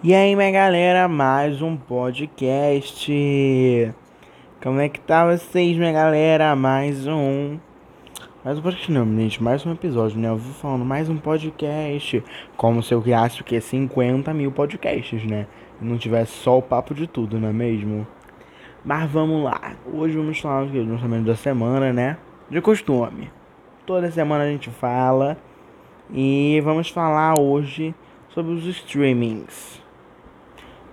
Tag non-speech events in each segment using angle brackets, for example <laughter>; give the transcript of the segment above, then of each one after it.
E aí, minha galera, mais um podcast. Como é que tá vocês, minha galera? Mais um. Mais um podcast, não, gente, mais um episódio, né? Eu vi falando mais um podcast. Como se eu criasse o quê? 50 mil podcasts, né? E não tivesse só o papo de tudo, não é mesmo? Mas vamos lá. Hoje vamos falar do lançamento da semana, né? De costume. Toda semana a gente fala. E vamos falar hoje sobre os streamings.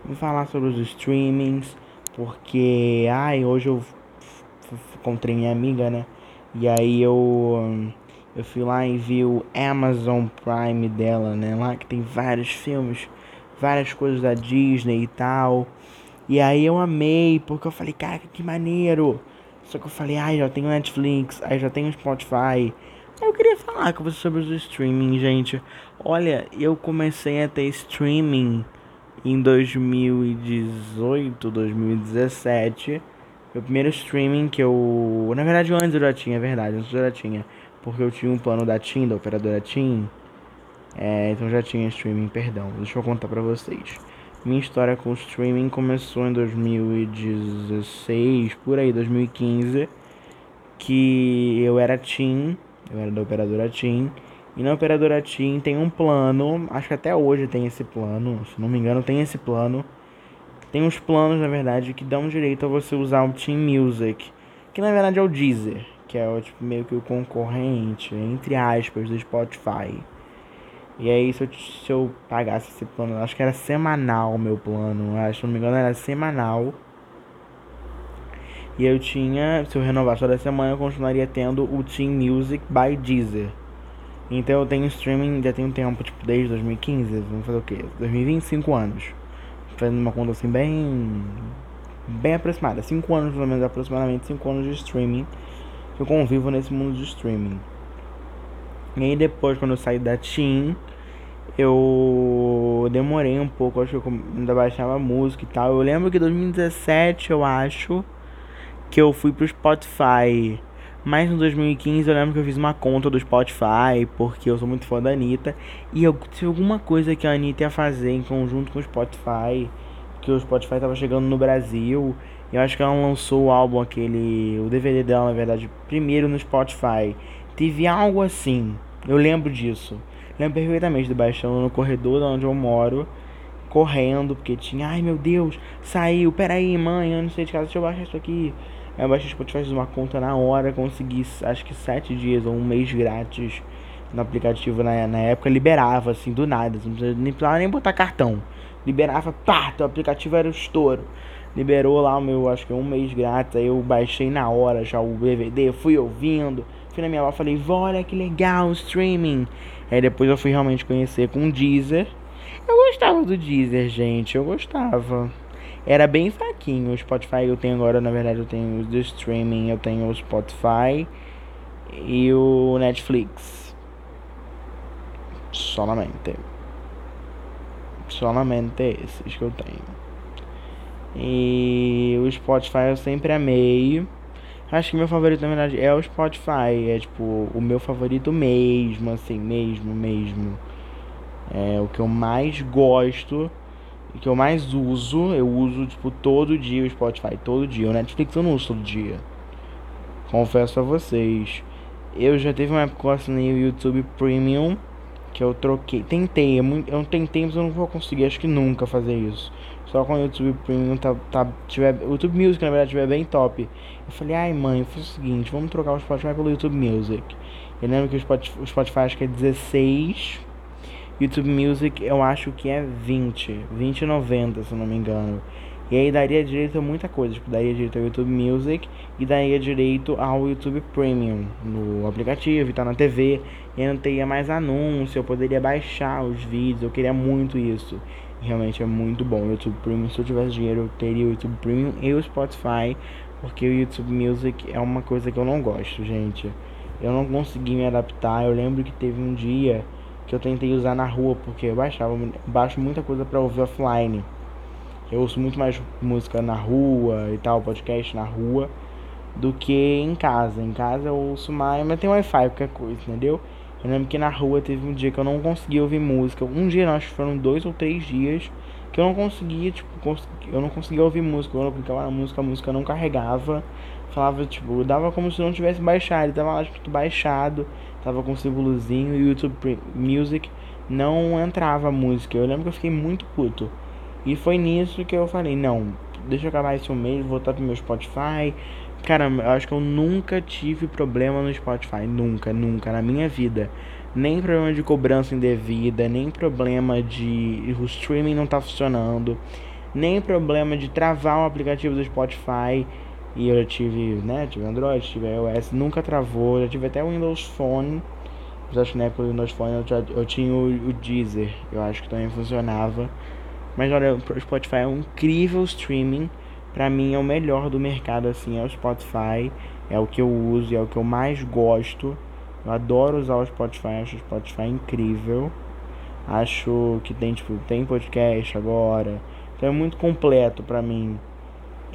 Vou falar sobre os streamings, porque ai, hoje eu encontrei minha amiga, né? E aí eu eu fui lá e vi o Amazon Prime dela, né? Lá que tem vários filmes, várias coisas da Disney e tal. E aí eu amei, porque eu falei, cara, que maneiro. Só que eu falei, ai, já tenho Netflix, aí já tenho Spotify. Eu queria falar com você sobre os streaming, gente. Olha, eu comecei a ter streaming em 2018, 2017. Meu primeiro streaming que eu. Na verdade, antes eu já tinha, é verdade, antes eu já tinha. Porque eu tinha um plano da TIM, da operadora TIM. É, então já tinha streaming, perdão. Deixa eu contar pra vocês. Minha história com streaming começou em 2016, por aí, 2015. Que eu era TIM, eu era da operadora TIM. E na operadora TIM tem um plano, acho que até hoje tem esse plano, se não me engano tem esse plano. Tem uns planos, na verdade, que dão direito a você usar o TIM Music, que na verdade é o Deezer, que é o, tipo, meio que o concorrente, entre aspas, do Spotify. E aí se eu, se eu pagasse esse plano, acho que era semanal o meu plano, acho, se não me engano era semanal. E eu tinha, se eu renovasse toda semana, eu continuaria tendo o Team Music by Deezer. Então eu tenho streaming já tem um tempo, tipo, desde 2015, vamos fazer o quê? 2025 anos. Fazendo uma conta assim bem. bem aproximada. 5 anos, pelo menos, aproximadamente 5 anos de streaming. Que eu convivo nesse mundo de streaming. E aí depois, quando eu saí da Team, eu demorei um pouco, acho que eu ainda baixava música e tal. Eu lembro que em 2017, eu acho, que eu fui pro Spotify. Mas em 2015 eu lembro que eu fiz uma conta do Spotify, porque eu sou muito fã da Anitta. E eu tive alguma coisa que a Anitta ia fazer em conjunto com o Spotify, que o Spotify tava chegando no Brasil. Eu acho que ela lançou o álbum, aquele. o DVD dela, na verdade, primeiro no Spotify. Teve algo assim, eu lembro disso. Lembro perfeitamente de baixando no corredor de onde eu moro, correndo, porque tinha, ai meu Deus, saiu, peraí, mãe, eu não sei de casa, deixa eu baixar isso aqui. Eu baixei Spotify, fiz uma conta na hora, consegui acho que sete dias ou um mês grátis no aplicativo na, na época, liberava assim, do nada, não precisava nem botar cartão. Liberava, pá, o aplicativo era o estouro. Liberou lá o meu, acho que um mês grátis, aí eu baixei na hora já o DVD, fui ouvindo. Fui na minha avó falei, olha que legal, streaming. Aí depois eu fui realmente conhecer com o Deezer. Eu gostava do Deezer, gente, eu gostava era bem fraquinho. O Spotify eu tenho agora, na verdade, eu tenho do streaming, eu tenho o Spotify e o Netflix. Solamente. Solamente esses que eu tenho. E o Spotify eu sempre amei. Acho que meu favorito, na verdade, é o Spotify. É tipo o meu favorito mesmo, assim, mesmo, mesmo. É o que eu mais gosto que eu mais uso, eu uso tipo todo dia o Spotify, todo dia. O Netflix eu não uso todo dia. Confesso a vocês. Eu já teve uma época que eu assinei o YouTube Premium, que eu troquei. Tentei, eu tentei, mas eu não vou conseguir, acho que nunca fazer isso. Só quando o YouTube Premium tá, tá tiver, o YouTube Music na verdade tiver bem top. Eu falei, ai mãe, eu fiz o seguinte, vamos trocar o Spotify pelo YouTube Music. Eu lembro que o Spotify, o Spotify acho que é 16 YouTube Music eu acho que é 20, 20,90 se não me engano. E aí daria direito a muita coisa, tipo, daria direito ao YouTube Music e daria direito ao YouTube Premium no aplicativo e tá na TV. E aí não teria mais anúncio, eu poderia baixar os vídeos, eu queria muito isso. Realmente é muito bom o YouTube Premium. Se eu tivesse dinheiro, eu teria o YouTube Premium e o Spotify, porque o YouTube Music é uma coisa que eu não gosto, gente. Eu não consegui me adaptar. Eu lembro que teve um dia eu tentei usar na rua, porque eu baixava, baixo muita coisa para ouvir offline. Eu ouço muito mais música na rua e tal, podcast na rua, do que em casa. Em casa eu ouço mais, mas tem Wi-Fi, qualquer coisa, entendeu? Eu lembro que na rua teve um dia que eu não consegui ouvir música. Um dia, não, acho que foram dois ou três dias que eu não conseguia, tipo, eu não conseguia ouvir música, eu clicava na música, a música não carregava, falava, tipo, dava como se não tivesse baixado, ele tava lá tipo, baixado, tava com o símbolozinho, YouTube Music não entrava a música. Eu lembro que eu fiquei muito puto. E foi nisso que eu falei, não, deixa eu acabar esse mês, voltar pro meu Spotify. Cara, eu acho que eu nunca tive problema no Spotify, nunca, nunca, na minha vida. Nem problema de cobrança indevida, nem problema de o streaming não tá funcionando, nem problema de travar o aplicativo do Spotify. E eu tive, né, tive Android, tive iOS, nunca travou, já tive até o Windows Phone. Mas acho que na época do Windows Phone eu, já, eu tinha o, o Deezer, eu acho que também funcionava. Mas olha, o Spotify é um incrível streaming. Pra mim é o melhor do mercado, assim, é o Spotify. É o que eu uso, é o que eu mais gosto. Eu adoro usar o Spotify, acho o Spotify incrível. Acho que tem, tipo, tem podcast agora. Então é muito completo pra mim.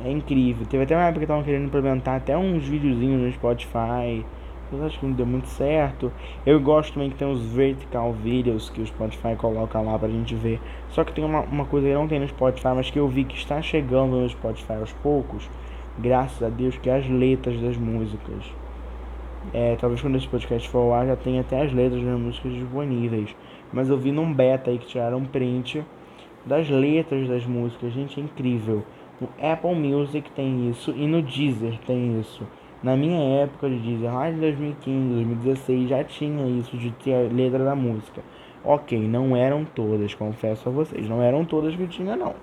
É incrível. Teve até uma época que estavam querendo implementar até uns videozinhos no Spotify. Mas acho que não deu muito certo. Eu gosto também que tem os vertical videos que o Spotify coloca lá pra gente ver. Só que tem uma, uma coisa que não tem no Spotify, mas que eu vi que está chegando no Spotify aos poucos. Graças a Deus, que é as letras das músicas. É, talvez quando esse podcast for ao ar já tenha até as letras das músicas disponíveis. Mas eu vi num beta aí que tiraram um print das letras das músicas. Gente, é incrível. No Apple Music tem isso e no Deezer tem isso. Na minha época de Deezer, lá de 2015, 2016, já tinha isso de ter a letra da música. Ok, não eram todas, confesso a vocês, não eram todas que tinha não.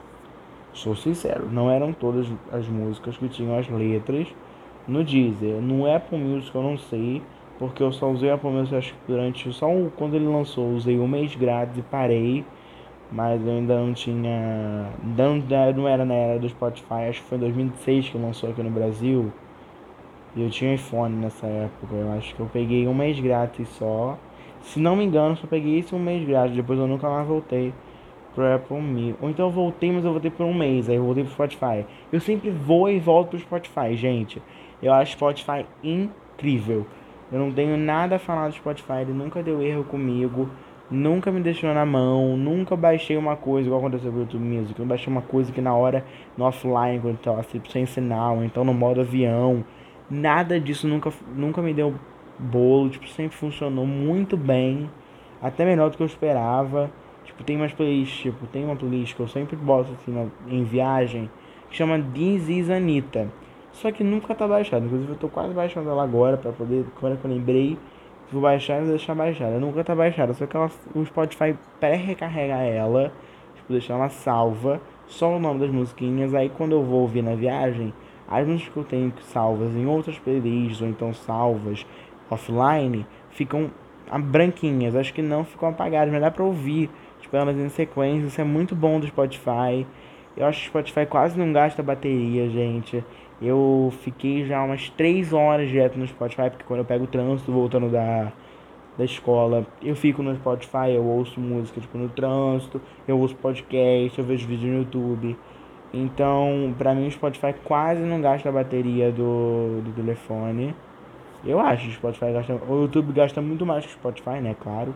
Sou sincero, não eram todas as músicas que tinham as letras no Deezer. No Apple Music eu não sei, porque eu só usei o Apple Music acho que durante só quando ele lançou, usei um mês grátis e parei. Mas eu ainda não tinha. Não, não era na era do Spotify, acho que foi em 2006 que lançou aqui no Brasil. E eu tinha iPhone nessa época. Eu acho que eu peguei um mês grátis só. Se não me engano, só peguei esse um mês grátis. Depois eu nunca mais voltei pro Apple Music. Ou então eu voltei, mas eu voltei por um mês. Aí eu voltei pro Spotify. Eu sempre vou e volto pro Spotify, gente. Eu acho Spotify incrível. Eu não tenho nada a falar do Spotify, ele nunca deu erro comigo, nunca me deixou na mão, nunca baixei uma coisa igual aconteceu com o YouTube Music. Eu baixei uma coisa que na hora, no offline, quando tava tipo, sem sinal, então no modo avião. Nada disso nunca, nunca me deu bolo, tipo, sempre funcionou muito bem, até melhor do que eu esperava. Tipo, tem umas playlists, tipo, tem uma playlist que eu sempre boto assim na, em viagem, que chama This is Anitta. Só que nunca tá baixado. Inclusive eu tô quase baixando ela agora pra poder. Quando eu lembrei, vou baixar e deixar baixada. Nunca tá baixada. Só que ela, o Spotify pré-recarrega ela. Tipo, deixar ela salva. Só o nome das musiquinhas. Aí quando eu vou ouvir na viagem, as músicas que eu tenho salvas em outras playlists, ou então salvas offline, ficam branquinhas. Acho que não ficam apagadas, mas dá pra ouvir. Tipo, elas em sequência. Isso é muito bom do Spotify. Eu acho que o Spotify quase não gasta bateria, gente. Eu fiquei já umas 3 horas direto no Spotify, porque quando eu pego o trânsito voltando da, da escola, eu fico no Spotify, eu ouço música tipo no trânsito, eu ouço podcast, eu vejo vídeo no YouTube. Então, pra mim o Spotify quase não gasta a bateria do, do telefone. Eu acho que o Spotify gasta. O YouTube gasta muito mais que o Spotify, né? Claro.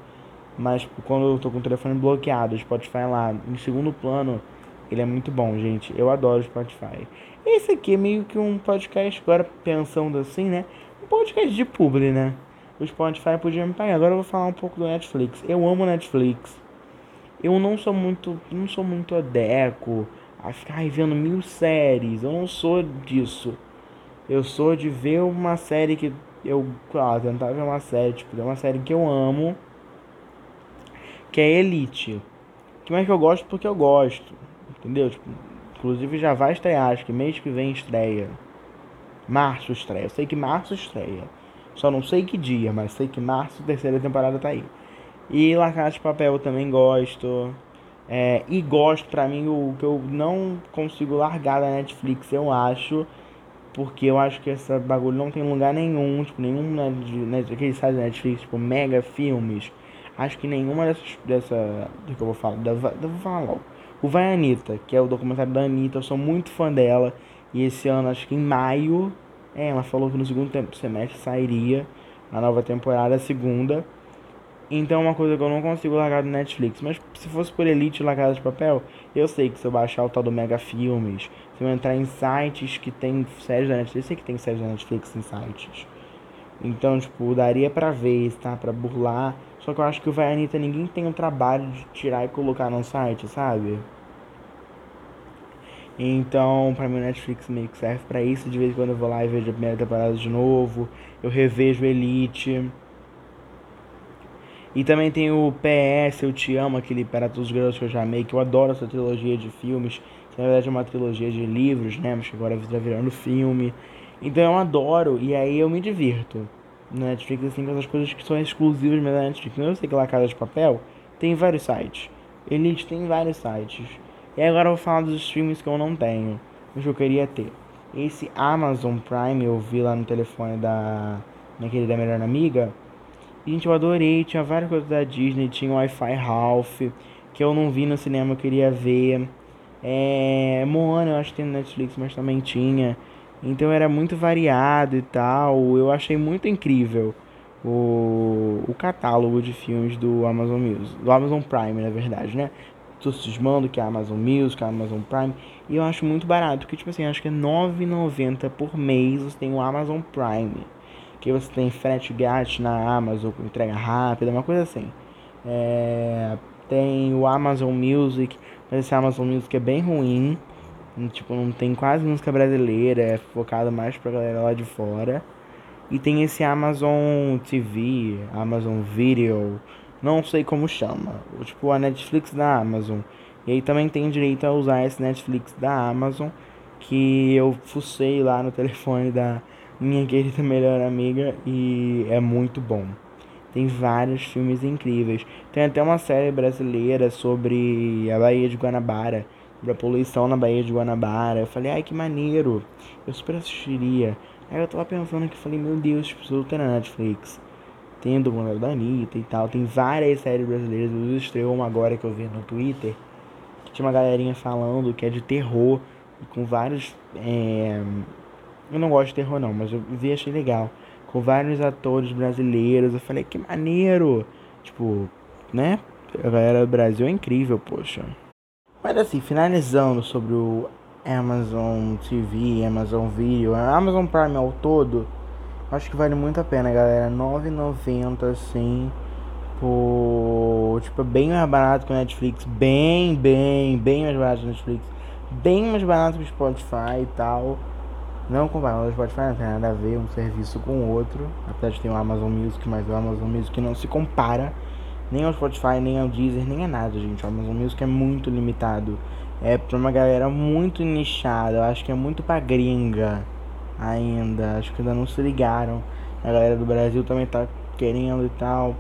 Mas quando eu tô com o telefone bloqueado, o Spotify lá em segundo plano, ele é muito bom, gente. Eu adoro o Spotify. Esse aqui é meio que um podcast, agora pensando assim, né? Um podcast de publi, né? O Spotify podia me pagar. Agora eu vou falar um pouco do Netflix. Eu amo Netflix. Eu não sou muito, não sou muito adeco a ficar vendo mil séries. Eu não sou disso. Eu sou de ver uma série que eu, claro, tentar ver uma série, tipo, é uma série que eu amo, que é Elite. Que mais que eu gosto porque eu gosto. Entendeu? Tipo, inclusive já vai estrear, acho que mês que vem estreia. Março estreia. Eu sei que março estreia. Só não sei que dia, mas sei que março, terceira temporada tá aí. E La Casa de Papel eu também gosto. É, e gosto, pra mim, o que eu não consigo largar da Netflix, eu acho. Porque eu acho que essa bagulho não tem lugar nenhum, tipo, nenhum né, de, né, aquele site da Netflix, tipo, mega filmes. Acho que nenhuma dessas, dessa, do que eu vou falar, da, eu vou falar logo. O Vai Anitta, que é o documentário da Anitta, eu sou muito fã dela. E esse ano, acho que em maio, é, ela falou que no segundo semestre sairia a nova temporada, a segunda. Então é uma coisa que eu não consigo largar do Netflix. Mas se fosse por Elite La Casa de Papel, eu sei que se eu baixar o tal do Mega Filmes, se eu entrar em sites que tem séries da Netflix, eu sei que tem séries da Netflix em sites. Então, tipo, daria pra ver, tá? Pra burlar. Só que eu acho que o Vai Anitta ninguém tem o trabalho de tirar e colocar no site, sabe? Então, pra mim, o Netflix meio que serve pra isso. De vez em quando eu vou lá e vejo a primeira temporada de novo. Eu revejo Elite. E também tem o PS, Eu Te Amo, aquele Para Todos os Garotos que eu já amei, que eu adoro essa trilogia de filmes. Que na verdade é uma trilogia de livros, né? Mas que agora está virando filme. Então eu adoro e aí eu me divirto. No Netflix, assim, com essas coisas que são exclusivas da Netflix. Eu sei que lá Casa de Papel tem vários sites. Elite tem vários sites. E agora eu vou falar dos streams que eu não tenho. Mas eu queria ter. Esse Amazon Prime eu vi lá no telefone da naquele da melhor amiga. Gente, eu adorei. Tinha várias coisas da Disney. Tinha o Wi-Fi Ralph, que eu não vi no cinema, eu queria ver. É, Moana eu acho que tem no Netflix, mas também tinha. Então era muito variado e tal. Eu achei muito incrível o, o catálogo de filmes do Amazon Music, do Amazon Prime, na verdade, né? Tô cismando que é Amazon Music, a Amazon Prime, e eu acho muito barato, porque tipo assim, acho que é 9,90 por mês você tem o Amazon Prime. Que você tem frete grátis na Amazon, com entrega rápida, uma coisa assim. É, tem o Amazon Music, mas esse Amazon Music é bem ruim. Tipo, não tem quase música brasileira, é focado mais pra galera lá de fora. E tem esse Amazon TV, Amazon Video, não sei como chama. Tipo, a Netflix da Amazon. E aí também tem direito a usar esse Netflix da Amazon, que eu fucei lá no telefone da minha querida melhor amiga e é muito bom. Tem vários filmes incríveis. Tem até uma série brasileira sobre a Baía de Guanabara da poluição na Baía de Guanabara. Eu falei, ai que maneiro, eu super assistiria. Aí eu tava pensando que falei, meu Deus, preciso ter na Netflix. Tem o documentário da Anitta e tal, tem várias séries brasileiras. Eu estreou uma agora que eu vi no Twitter, que tinha uma galerinha falando que é de terror, com vários. É... Eu não gosto de terror não, mas eu vi achei legal. Com vários atores brasileiros. Eu falei, que maneiro! Tipo, né? A galera do Brasil é incrível, poxa. Mas assim, finalizando sobre o Amazon TV, Amazon Video, Amazon Prime ao todo, acho que vale muito a pena, galera. 9,90 assim. Por, tipo, bem mais barato que o Netflix. Bem, bem, bem mais barato que o Netflix. Bem mais barato que o Spotify e tal. Não comparando o Spotify, não tem nada a ver um serviço com o outro. Apesar de ter o Amazon Music, mas o Amazon Music não se compara nem ao Spotify, nem ao Deezer, nem a nada, gente. O Amazon Music é muito limitado. É pra uma galera muito nichada. Eu acho que é muito pra gringa ainda. Acho que ainda não se ligaram. A galera do Brasil também tá querendo e tal.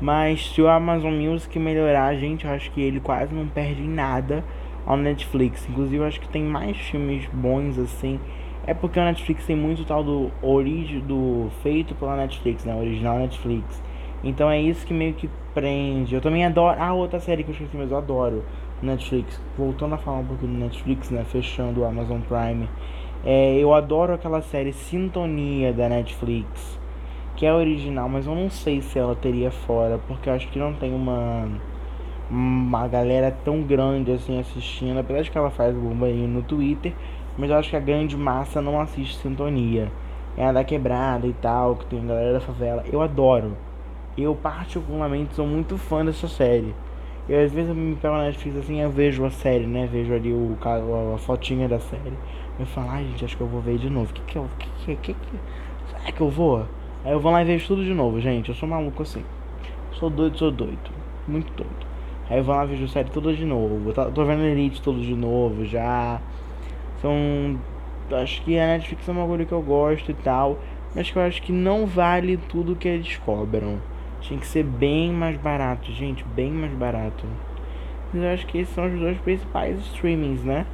Mas se o Amazon Music melhorar, gente, eu acho que ele quase não perde em nada ao Netflix. Inclusive, eu acho que tem mais filmes bons assim. É porque o Netflix tem muito tal do origem do feito pela Netflix, né? Original Netflix. Então é isso que meio que prende. Eu também adoro. Ah, outra série que eu esqueci, mas eu adoro. Netflix. Voltando a falar um pouquinho do Netflix, né? Fechando o Amazon Prime. É, eu adoro aquela série Sintonia da Netflix. Que é original, mas eu não sei se ela teria fora. Porque eu acho que não tem uma. Uma galera tão grande assim assistindo. Apesar de que ela faz bombainho no Twitter. Mas eu acho que a grande massa não assiste Sintonia. É a da quebrada e tal, que tem a galera da favela. Eu adoro. Eu particularmente sou muito fã dessa série. Eu às vezes eu me pego na Netflix assim, eu vejo a série, né? Vejo ali o, a, fotinha da série. Eu falo, ai gente, acho que eu vou ver de novo. Que que eu. Que que, que, que será que eu vou? Aí eu vou lá e vejo tudo de novo, gente. Eu sou maluco assim. Sou doido, sou doido. Muito doido. Aí eu vou lá e vejo a série toda de novo. Tô, tô vendo Elite todo de novo já. São. Acho que a Netflix é uma coisa que eu gosto e tal. Mas que eu acho que não vale tudo que eles cobram. Tinha que ser bem mais barato, gente, bem mais barato. Mas eu acho que esses são os dois principais streamings, né?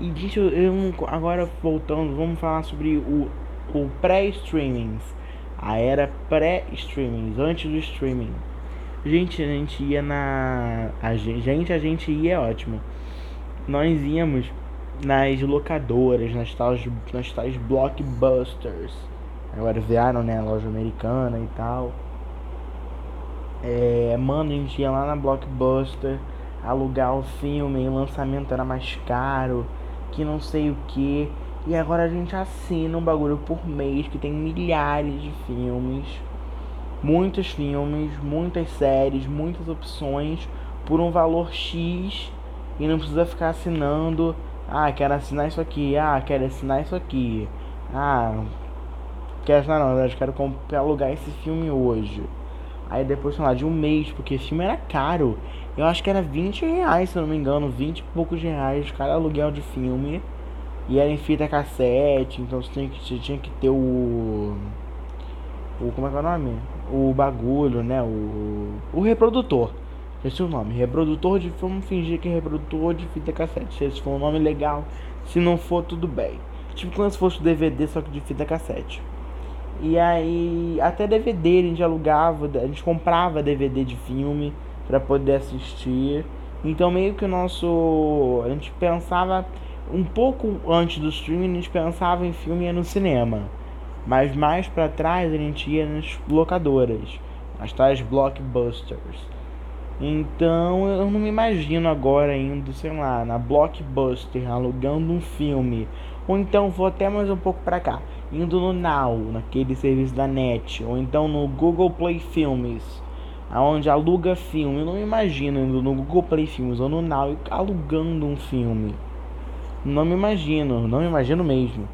E gente, eu, eu agora voltando, vamos falar sobre o, o pré-streamings. A era pré-streamings, antes do streaming. Gente, a gente ia na. A gente, a gente ia é ótimo. Nós íamos nas locadoras, nas tais, nas tais blockbusters. Agora vieram, né? Loja americana e tal. É, mano, a gente ia lá na Blockbuster alugar o filme, o lançamento era mais caro, que não sei o que. E agora a gente assina um bagulho por mês que tem milhares de filmes, muitos filmes, muitas séries, muitas opções por um valor X e não precisa ficar assinando. Ah, quero assinar isso aqui. Ah, quero assinar isso aqui. Ah, quero assinar não, eu quero alugar esse filme hoje. Aí depois, sei lá, de um mês, porque filme era caro. Eu acho que era 20 reais, se eu não me engano, 20 e poucos reais cada aluguel de filme. E era em fita cassete, então você tinha que, você tinha que ter o. O. Como é que é o nome? O bagulho, né? O. O reprodutor. Esse é o nome. Reprodutor de filme, fingir que é reprodutor de fita cassete. Se esse for um nome legal. Se não for, tudo bem. Tipo como se fosse DVD, só que de fita cassete. E aí, até DVD a gente alugava, a gente comprava DVD de filme para poder assistir. Então, meio que o nosso. A gente pensava um pouco antes do streaming, a gente pensava em filme e no cinema. Mas mais para trás a gente ia nas locadoras, as tais blockbusters. Então eu não me imagino agora indo, sei lá, na Blockbuster alugando um filme. Ou então vou até mais um pouco para cá, indo no Now, naquele serviço da net, ou então no Google Play Filmes, aonde aluga filme. Eu não me imagino indo no Google Play Filmes ou no Now alugando um filme. Não me imagino, não me imagino mesmo.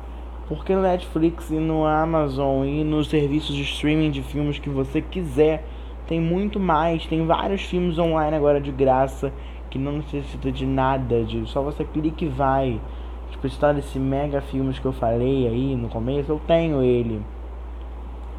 Porque no Netflix e no Amazon e nos serviços de streaming de filmes que você quiser tem muito mais, tem vários filmes online agora de graça que não necessita de nada, de só você clica e vai. Tipo, está desse mega filmes que eu falei aí no começo, eu tenho ele.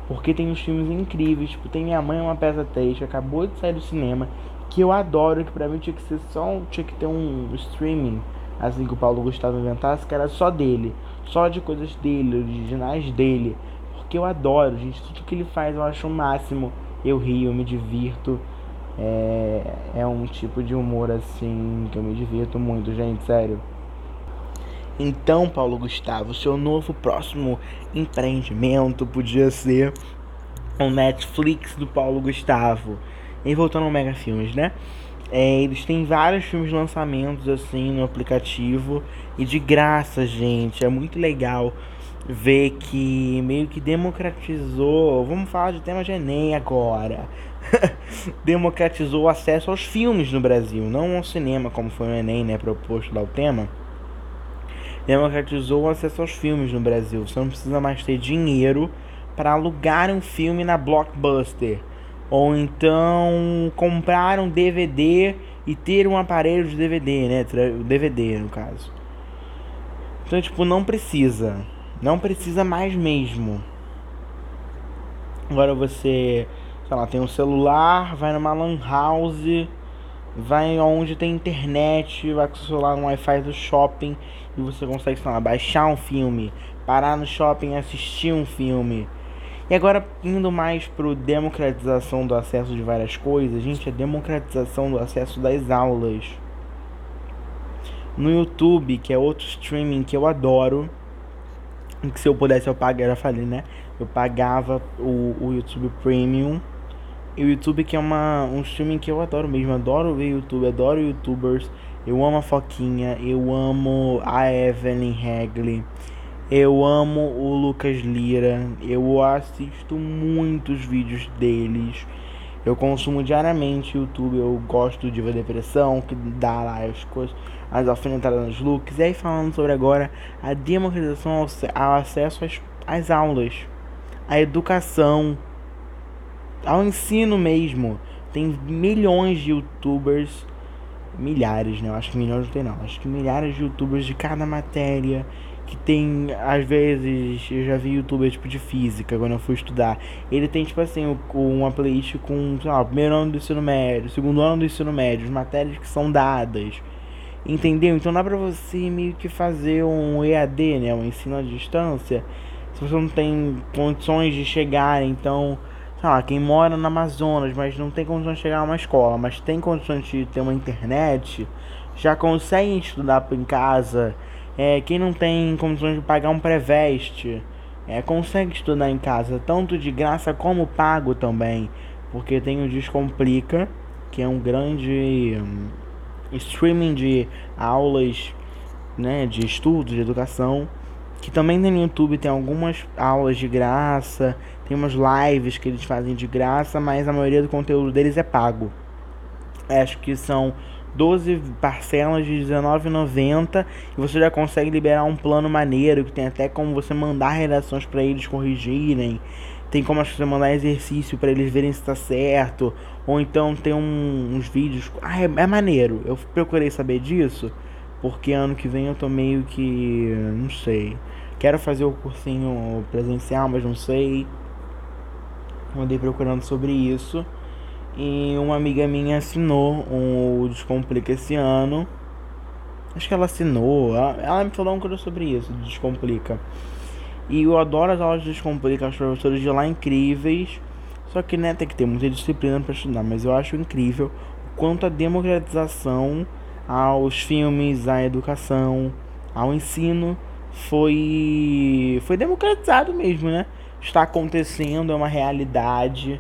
Porque tem uns filmes incríveis, tipo, tem Minha Mãe é uma peça 3 que acabou de sair do cinema, que eu adoro, que pra mim tinha que ser só, tinha que ter um streaming, assim que o Paulo Gustavo inventasse, que era só dele, só de coisas dele, originais dele. Porque eu adoro, gente, tudo que ele faz eu acho o máximo eu rio, eu me divirto. É, é um tipo de humor assim que eu me divirto muito, gente, sério. Então, Paulo Gustavo, seu novo próximo empreendimento podia ser o Netflix do Paulo Gustavo. E voltando ao Mega Filmes, né? É, eles têm vários filmes lançamentos assim no aplicativo e de graça, gente. É muito legal ver que meio que democratizou, vamos falar de tema de Enem agora, <laughs> democratizou o acesso aos filmes no Brasil, não ao cinema como foi no Enem, né, proposto lá o tema, democratizou o acesso aos filmes no Brasil, você não precisa mais ter dinheiro para alugar um filme na Blockbuster, ou então comprar um DVD e ter um aparelho de DVD, né, DVD no caso. Então, tipo, não precisa. Não precisa mais mesmo. Agora você, sei lá, tem um celular, vai numa lan house, vai onde tem internet, vai com o celular no Wi-Fi do shopping e você consegue, sei lá, baixar um filme, parar no shopping assistir um filme. E agora indo mais pro democratização do acesso de várias coisas, gente, a democratização do acesso das aulas. No YouTube, que é outro streaming que eu adoro, que se eu pudesse eu pagava, eu falei, né? Eu pagava o, o YouTube Premium. E o YouTube que é uma, um streaming que eu adoro mesmo. Adoro ver YouTube, adoro youtubers. Eu amo a Foquinha, eu amo a Evelyn Hagley. Eu amo o Lucas Lira. Eu assisto muitos vídeos deles. Eu consumo diariamente YouTube. Eu gosto de ver depressão, que dá lá as coisas as alfinetadas nos looks. E aí falando sobre agora a democratização ao, acesso às, às aulas, à educação, ao ensino mesmo. Tem milhões de youtubers, milhares, né? Eu acho que milhões não tem não. Acho que milhares de youtubers de cada matéria que tem, às vezes, eu já vi youtuber tipo de física quando eu fui estudar. Ele tem tipo assim, uma playlist com, sei lá, primeiro ano do ensino médio, segundo ano do ensino médio, as matérias que são dadas. Entendeu? Então dá pra você meio que fazer um EAD, né? Um ensino à distância. Se você não tem condições de chegar, então, sei lá, quem mora no Amazonas, mas não tem condições de chegar a uma escola, mas tem condições de ter uma internet, já consegue estudar em casa. É, quem não tem condições de pagar um pré-veste, é, consegue estudar em casa, tanto de graça como pago também. porque tem o Descomplica, que é um grande um, streaming de aulas, né, de estudos, de educação, que também tem no YouTube, tem algumas aulas de graça, tem umas lives que eles fazem de graça, mas a maioria do conteúdo deles é pago. Acho que são 12 parcelas de R$19,90 e você já consegue liberar um plano maneiro que tem até como você mandar redações para eles corrigirem. Tem como você mandar exercício para eles verem se está certo. Ou então tem um, uns vídeos. Ah, é, é maneiro. Eu procurei saber disso. Porque ano que vem eu tô meio que. Não sei. Quero fazer o cursinho presencial, mas não sei. Andei procurando sobre isso. E uma amiga minha assinou o Descomplica esse ano. Acho que ela assinou. Ela, ela me falou um coisa sobre isso, Descomplica. E eu adoro as aulas de Descomplica, os professores de lá incríveis. Só que né, tem que ter muita disciplina para estudar. Mas eu acho incrível o quanto a democratização aos filmes, à educação, ao ensino foi foi democratizado mesmo, né? Está acontecendo, é uma realidade.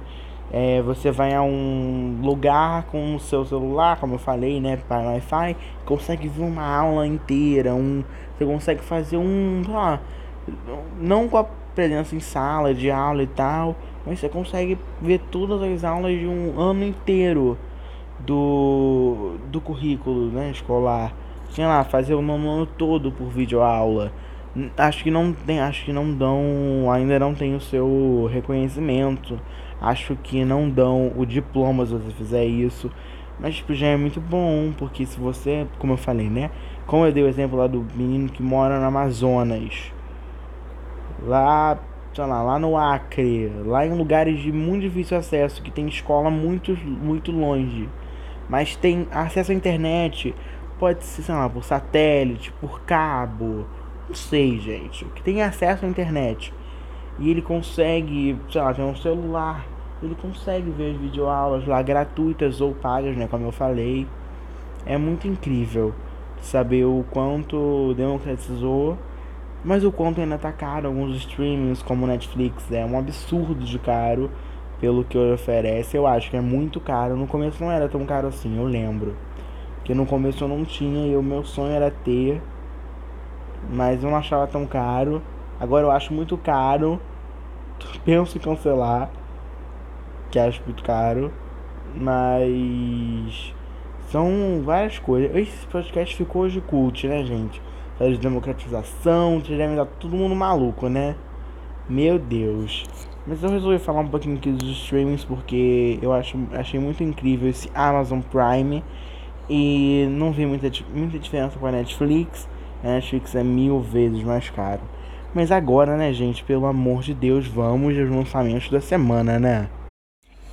É, você vai a um lugar com o seu celular, como eu falei, né, para Wi-Fi, consegue ver uma aula inteira, um, você consegue fazer um, lá, não com a presença em sala de aula e tal, mas você consegue ver todas as aulas de um ano inteiro do, do currículo, né, escolar. Sei lá, fazer o ano todo por videoaula. Acho que não tem, acho que não dão, ainda não tem o seu reconhecimento Acho que não dão o diploma se você fizer isso. Mas tipo, já é muito bom, porque se você, como eu falei, né? Como eu dei o exemplo lá do menino que mora no Amazonas. Lá, sei lá, lá no Acre, lá em lugares de muito difícil acesso, que tem escola muito, muito longe. Mas tem acesso à internet, pode ser, sei lá, por satélite, por cabo, não sei, gente. Que tem acesso à internet e ele consegue, sei lá, tem um celular, ele consegue ver as videoaulas lá gratuitas ou pagas, né, como eu falei. É muito incrível saber o quanto democratizou, mas o quanto ainda tá caro. Alguns streamings como Netflix é um absurdo de caro pelo que oferece. Eu acho que é muito caro. No começo não era tão caro assim, eu lembro. Porque no começo eu não tinha e o meu sonho era ter, mas eu não achava tão caro. Agora eu acho muito caro. <laughs> Penso em cancelar. Que acho muito caro. Mas. São várias coisas. Esse podcast ficou hoje cult, né, gente? de democratização, devem dar todo mundo maluco, né? Meu Deus. Mas eu resolvi falar um pouquinho aqui dos streamings porque eu acho, achei muito incrível esse Amazon Prime. E não vi muita, muita diferença com a Netflix. A Netflix é mil vezes mais caro. Mas agora, né, gente, pelo amor de Deus, vamos aos lançamentos da semana, né?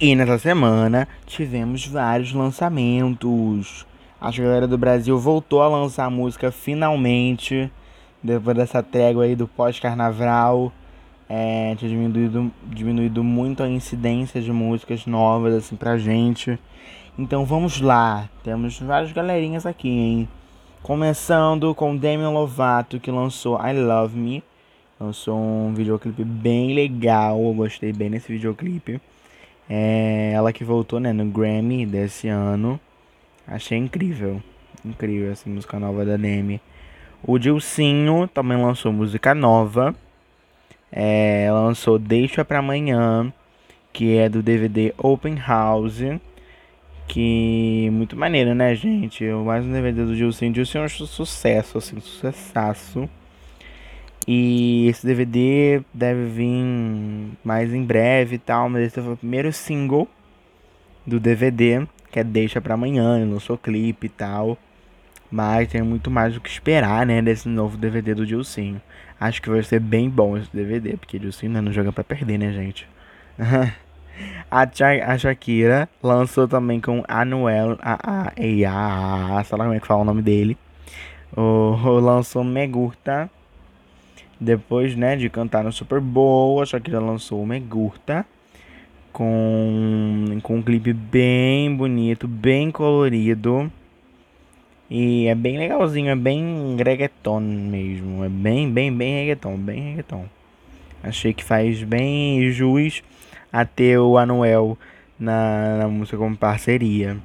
E nessa semana tivemos vários lançamentos. A galera do Brasil voltou a lançar música finalmente, depois dessa trégua aí do pós-carnaval. É, tinha diminuído, diminuído muito a incidência de músicas novas assim pra gente. Então vamos lá, temos várias galerinhas aqui, hein? Começando com Demi Lovato, que lançou I Love Me. Lançou um videoclipe bem legal, eu gostei bem desse videoclipe. É ela que voltou né, no Grammy desse ano. Achei incrível. Incrível essa música nova da Demi. O Dilcinho também lançou música nova. É, lançou Deixa Pra Amanhã, que é do DVD Open House. Que muito maneiro, né, gente? Mais um DVD do Dilcinho. Dilcinho é um sucesso, assim, sucessaço. E esse DVD deve vir mais em breve e tal, mas esse foi o primeiro single do DVD, que é Deixa Pra Amanhã, ele lançou clipe e tal. Mas tem muito mais do que esperar, né, desse novo DVD do Dilcinho. Acho que vai ser bem bom esse DVD, porque Dilcinho não joga pra perder, né, gente? <laughs> a, a Shakira lançou também com Anuel, a, a, a, a, sei lá como é que fala o nome dele. O, lançou Megurta depois, né, de cantar no Super Bowl, a Shakira lançou o Megurta com, com um clipe bem bonito, bem colorido. E é bem legalzinho, é bem reggaeton mesmo. É bem, bem, bem reggaeton, bem reggaeton. Achei que faz bem jus a ter o Anuel na, na música como parceria.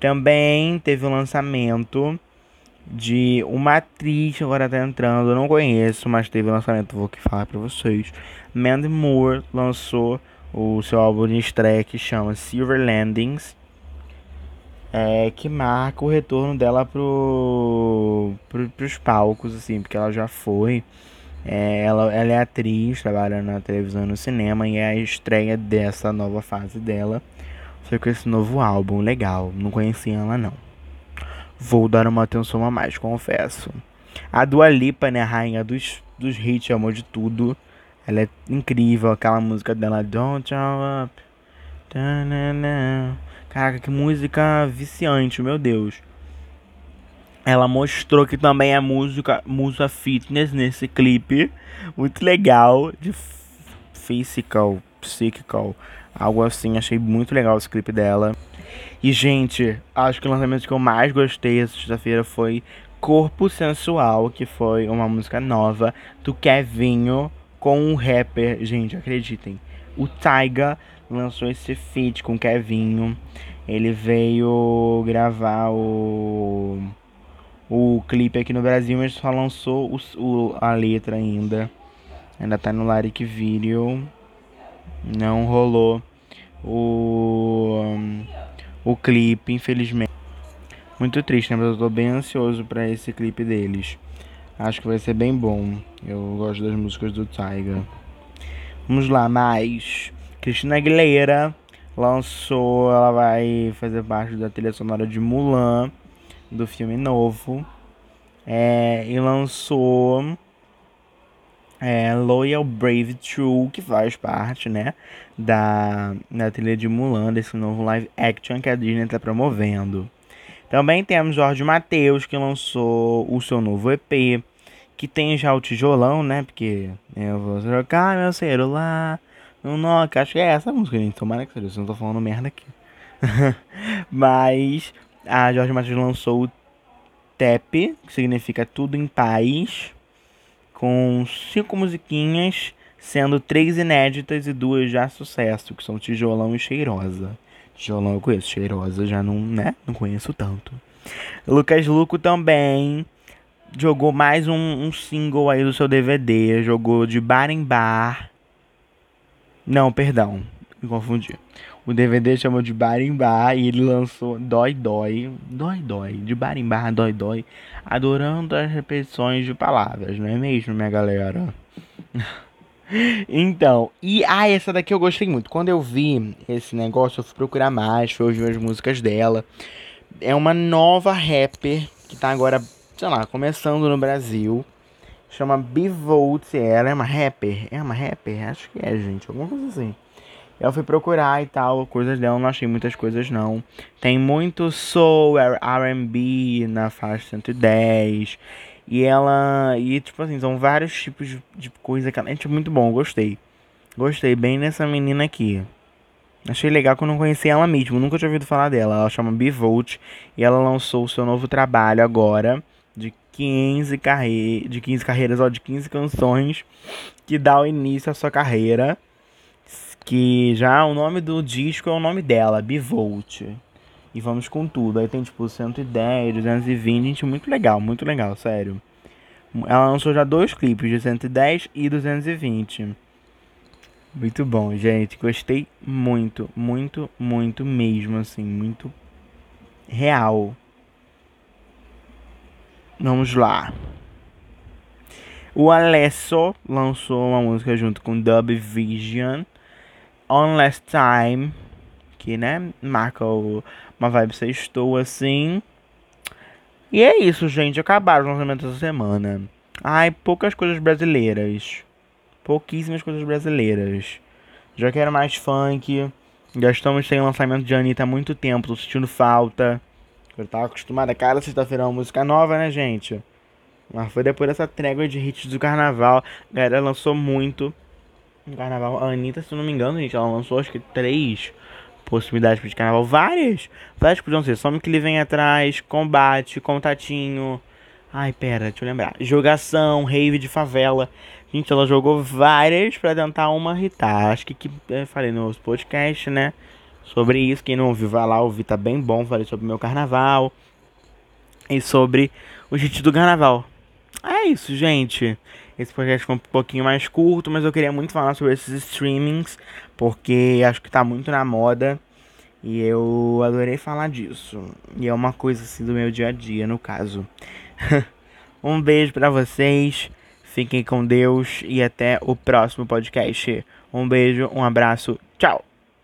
Também teve o lançamento de uma atriz agora tá entrando, eu não conheço, mas teve lançamento, vou aqui falar pra vocês. Mandy Moore lançou o seu álbum de estreia que chama Silver Landings, é, que marca o retorno dela pro, pro, pros palcos, assim, porque ela já foi. É, ela, ela é atriz, trabalha na televisão e no cinema, e é a estreia dessa nova fase dela. Foi com esse novo álbum, legal. Não conhecia ela não. Vou dar uma atenção a mais, confesso. A Dua Lipa, né, rainha dos, dos hits, amor de tudo. Ela é incrível, aquela música dela, Don't Show Up. Caraca, que música viciante, meu Deus. Ela mostrou que também é música, música fitness nesse clipe. Muito legal. De physical, psychical. Algo assim, achei muito legal esse clipe dela. E, gente, acho que o lançamento que eu mais gostei essa sexta-feira foi Corpo Sensual, que foi uma música nova do Kevinho com um rapper. Gente, acreditem. O Taiga lançou esse feat com o Kevinho. Ele veio gravar o o clipe aqui no Brasil, mas só lançou o, o, a letra ainda. Ainda tá no Lyric Video. Não rolou o, o clipe, infelizmente. Muito triste, né? Mas eu tô bem ansioso para esse clipe deles. Acho que vai ser bem bom. Eu gosto das músicas do Tyga. Vamos lá, mais. Cristina Aguilera lançou, ela vai fazer parte da trilha sonora de Mulan do filme novo. É, e lançou é, Loyal Brave True, que faz parte, né, da, da trilha de Mulan, desse novo live action que a Disney está promovendo. Também temos Jorge Mateus, que lançou o seu novo EP, que tem já o tijolão, né, porque eu vou trocar meu celular no Nokia, acho que é essa a música, gente, tomara que seja, eu não tô falando merda aqui. <laughs> Mas a Jorge Matheus lançou o TEP, que significa Tudo em Paz, com cinco musiquinhas, sendo três inéditas e duas já sucesso, que são Tijolão e Cheirosa. Tijolão eu conheço, Cheirosa já não, né? Não conheço tanto. Lucas Luco também jogou mais um, um single aí do seu DVD, jogou de bar em bar. Não, perdão, me confundi. O DVD chamou de Barimbá e ele lançou Dói Dói, Dói Dói, de Barimbá, Dói Dói, adorando as repetições de palavras, não é mesmo, minha galera? <laughs> então, e ah, essa daqui eu gostei muito. Quando eu vi esse negócio, eu fui procurar mais, fui ouvir as músicas dela. É uma nova rapper que tá agora, sei lá, começando no Brasil. Chama Bivolt, ela é uma rapper. É uma rapper? Acho que é, gente, alguma coisa assim. Eu fui procurar e tal, coisas dela, não achei muitas coisas não. Tem muito soul, R&B na faixa 110. E ela, e tipo assim, são vários tipos de, de coisa que ela é tipo, muito bom, gostei. Gostei bem dessa menina aqui. Achei legal que eu não conhecia ela mesmo, nunca tinha ouvido falar dela. Ela chama Bivolt e ela lançou o seu novo trabalho agora de 15 carreiras, de 15 carreiras, ó, de 15 canções que dá o início à sua carreira que já o nome do disco é o nome dela, Bivolt. E vamos com tudo. Aí tem tipo 110, 220, gente, muito legal, muito legal, sério. Ela lançou já dois clipes, de 110 e 220. Muito bom, gente. Gostei muito, muito, muito mesmo, assim, muito real. Vamos lá. O Alesso lançou uma música junto com Dub Vision On Last Time, que, né, marca o, uma vibe sextou assim. E é isso, gente. Acabaram os lançamentos dessa semana. Ai, poucas coisas brasileiras. Pouquíssimas coisas brasileiras. Já quero mais funk. Já estamos sem lançamento de Anitta há muito tempo. Tô sentindo falta. Eu tava acostumado a cada sexta-feira uma música nova, né, gente? Mas foi depois dessa trégua de hits do carnaval. A galera lançou muito no carnaval. A Anitta, se não me engano, gente, ela lançou acho que três possibilidades de carnaval. Várias! Várias podiam ser. Some que ele vem atrás, combate, contatinho. Ai, pera, deixa eu lembrar. Jogação, rave de favela. Gente, ela jogou várias pra tentar uma irritar. Acho que, que eu falei no podcast, né? sobre isso. Quem não ouviu, vai lá ouvir, tá bem bom. Falei sobre o meu carnaval e sobre o hit do carnaval. É isso, gente. Esse podcast ficou um pouquinho mais curto, mas eu queria muito falar sobre esses streamings, porque acho que tá muito na moda. E eu adorei falar disso. E é uma coisa assim do meu dia a dia, no caso. <laughs> um beijo para vocês. Fiquem com Deus e até o próximo podcast. Um beijo, um abraço. Tchau.